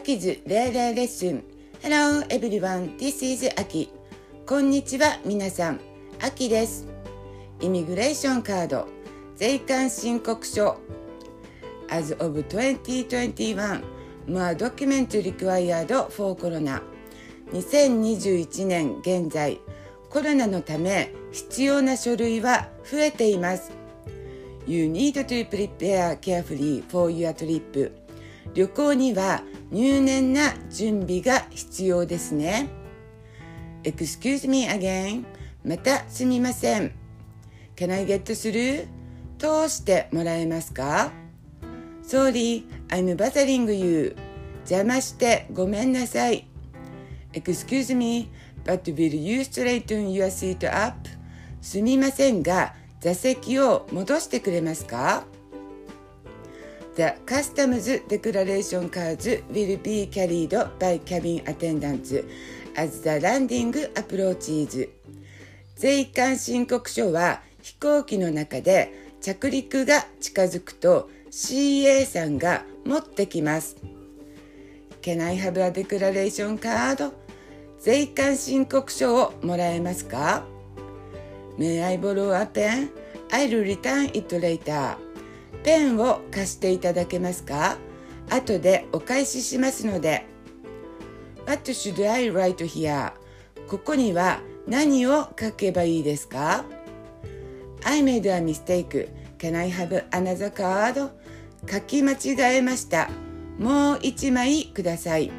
Aki's レレレッスン Hello everyone, this is Aki こんにちは皆さん、Aki ですイミグレーションカード税関申告書 As of 2021 More document required for Corona 2021年現在コロナのため必要な書類は増えています You need to prepare carefully for your trip 旅行には入念な準備が必要ですね。Excuse me again. またすみません。Can I get through? 通してもらえますか ?Sorry, I'm bothering you. 邪魔してごめんなさい。Excuse me, but will you straighten your seat up? すみませんが、座席を戻してくれますか The customs declaration cards will be carried by cabin attendants as the landing approaches. 税関申告書は飛行機の中で着陸が近づくと CA さんが持ってきます。Can I have a declaration card? 税関申告書をもらえますか May I borrow a pen? I'll return it later. ペンを貸していただけますか後でお返ししますので。What should I write here? ここには何を書けばいいですか ?I made a mistake. Can I have another card? 書き間違えました。もう一枚ください。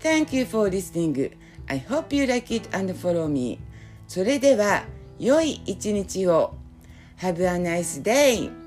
Thank you for listening. I hope you like it and follow me. それでは、良い一日を。Have a nice day!